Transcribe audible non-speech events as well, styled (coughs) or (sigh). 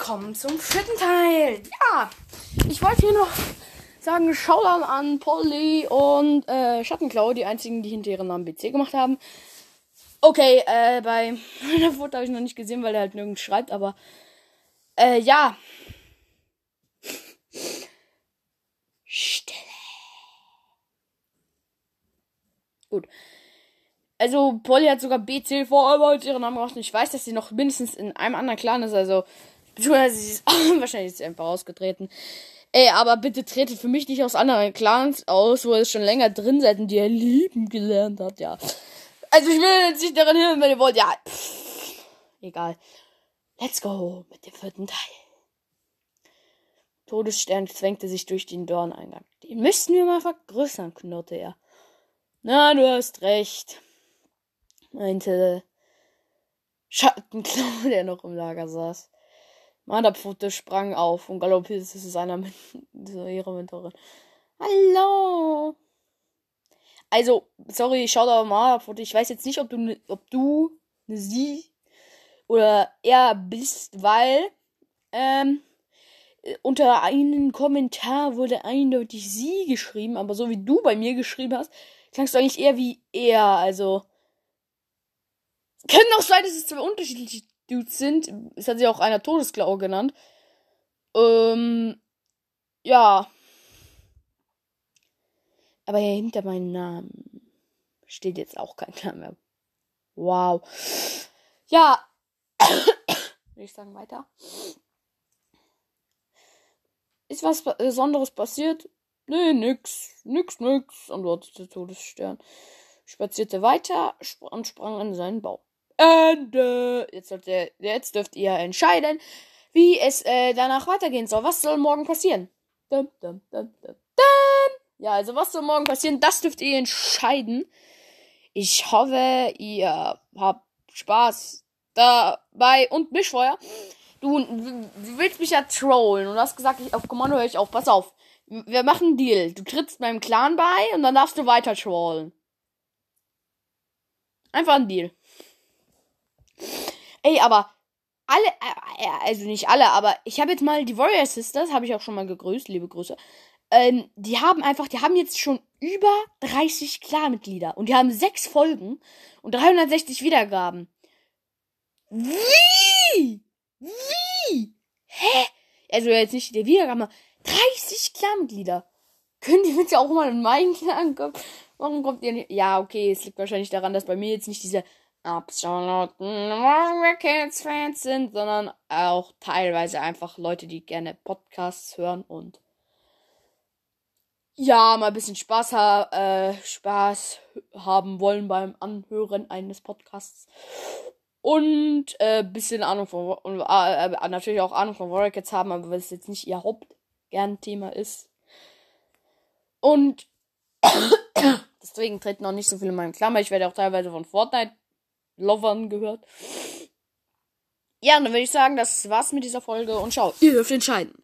willkommen zum vierten Teil. Ja, ich wollte hier noch sagen, Shoutout an Polly und äh, Schattenklau, die einzigen, die hinter ihren Namen BC gemacht haben. Okay, äh, bei (laughs) meiner Foto habe ich noch nicht gesehen, weil er halt nirgends schreibt, aber äh, ja. Stille. Gut. Also, Polly hat sogar BC vor allem ihren Namen gemacht. Und ich weiß, dass sie noch mindestens in einem anderen Clan ist. Also, beziehungsweise sie ist wahrscheinlich ist sie einfach ausgetreten. Ey, aber bitte tretet für mich nicht aus anderen Clans aus, wo ihr schon länger drin seid und die ihr lieben gelernt habt, ja. Also, ich will jetzt nicht daran hören, wenn ihr wollt. Ja, pff, egal. Let's go mit dem vierten Teil. Todesstern zwängte sich durch den Dorneingang. Den müssten wir mal vergrößern, knurrte er. Na, du hast recht meinte Schattenklau, (laughs) der noch im Lager saß. Marderpfote sprang auf und galoppierte zu seiner (laughs) zu ihrer Mentorin. Hallo! Also, sorry, schau da mal, ich weiß jetzt nicht, ob du, ne, ob du ne sie oder er bist, weil ähm, unter einem Kommentar wurde eindeutig sie geschrieben, aber so wie du bei mir geschrieben hast, klangst du eigentlich eher wie er, also kann auch sein, dass es zwei unterschiedliche Dudes sind. Es hat sich auch einer Todesklaue genannt. Ähm, ja. Aber hinter meinem Namen steht jetzt auch kein Name. Wow. Ja. (coughs) Ich sagen weiter? Ist was Besonderes passiert? Nee, nix. Nix, nix, antwortete Todesstern. Spazierte weiter und sprang an seinen Baum. Ende. Jetzt, sollte, jetzt dürft ihr entscheiden, wie es äh, danach weitergehen soll. Was soll morgen passieren? Dum, dum, dum, ja, also was soll morgen passieren, das dürft ihr entscheiden. Ich hoffe, ihr habt Spaß dabei und mich vorher. Du, du willst mich ja trollen und hast gesagt, ich, auf Kommando höre ich auf. Pass auf. Wir machen einen Deal. Du trittst meinem Clan bei und dann darfst du weiter trollen. Einfach ein Deal. Ey, aber alle, äh, äh, also nicht alle, aber ich habe jetzt mal die Warrior Sisters, habe ich auch schon mal gegrüßt, liebe Grüße. Ähm, die haben einfach, die haben jetzt schon über 30 Klarmitglieder und die haben sechs Folgen und 360 Wiedergaben. Wie? Wie? Hä? Also jetzt nicht der Wiedergaben, 30 Klarmitglieder. Können die bitte auch mal in meinen Clan kommen? Warum kommt ihr nicht? Ja, okay, es liegt wahrscheinlich daran, dass bei mir jetzt nicht diese absoluten Kids-Fans sind, sondern auch teilweise einfach Leute, die gerne Podcasts hören und ja, mal ein bisschen Spaß, ha äh, Spaß haben wollen beim Anhören eines Podcasts. Und äh, bisschen Ahnung von und, äh, äh, natürlich auch Ahnung von Warrior Cats haben, aber weil es jetzt nicht ihr Hauptgern-Thema ist. Und (coughs) deswegen treten noch nicht so viele in meinem Klammer. Ich werde auch teilweise von Fortnite Lovern gehört. Ja, dann würde ich sagen, das war's mit dieser Folge und schau, ihr dürft entscheiden.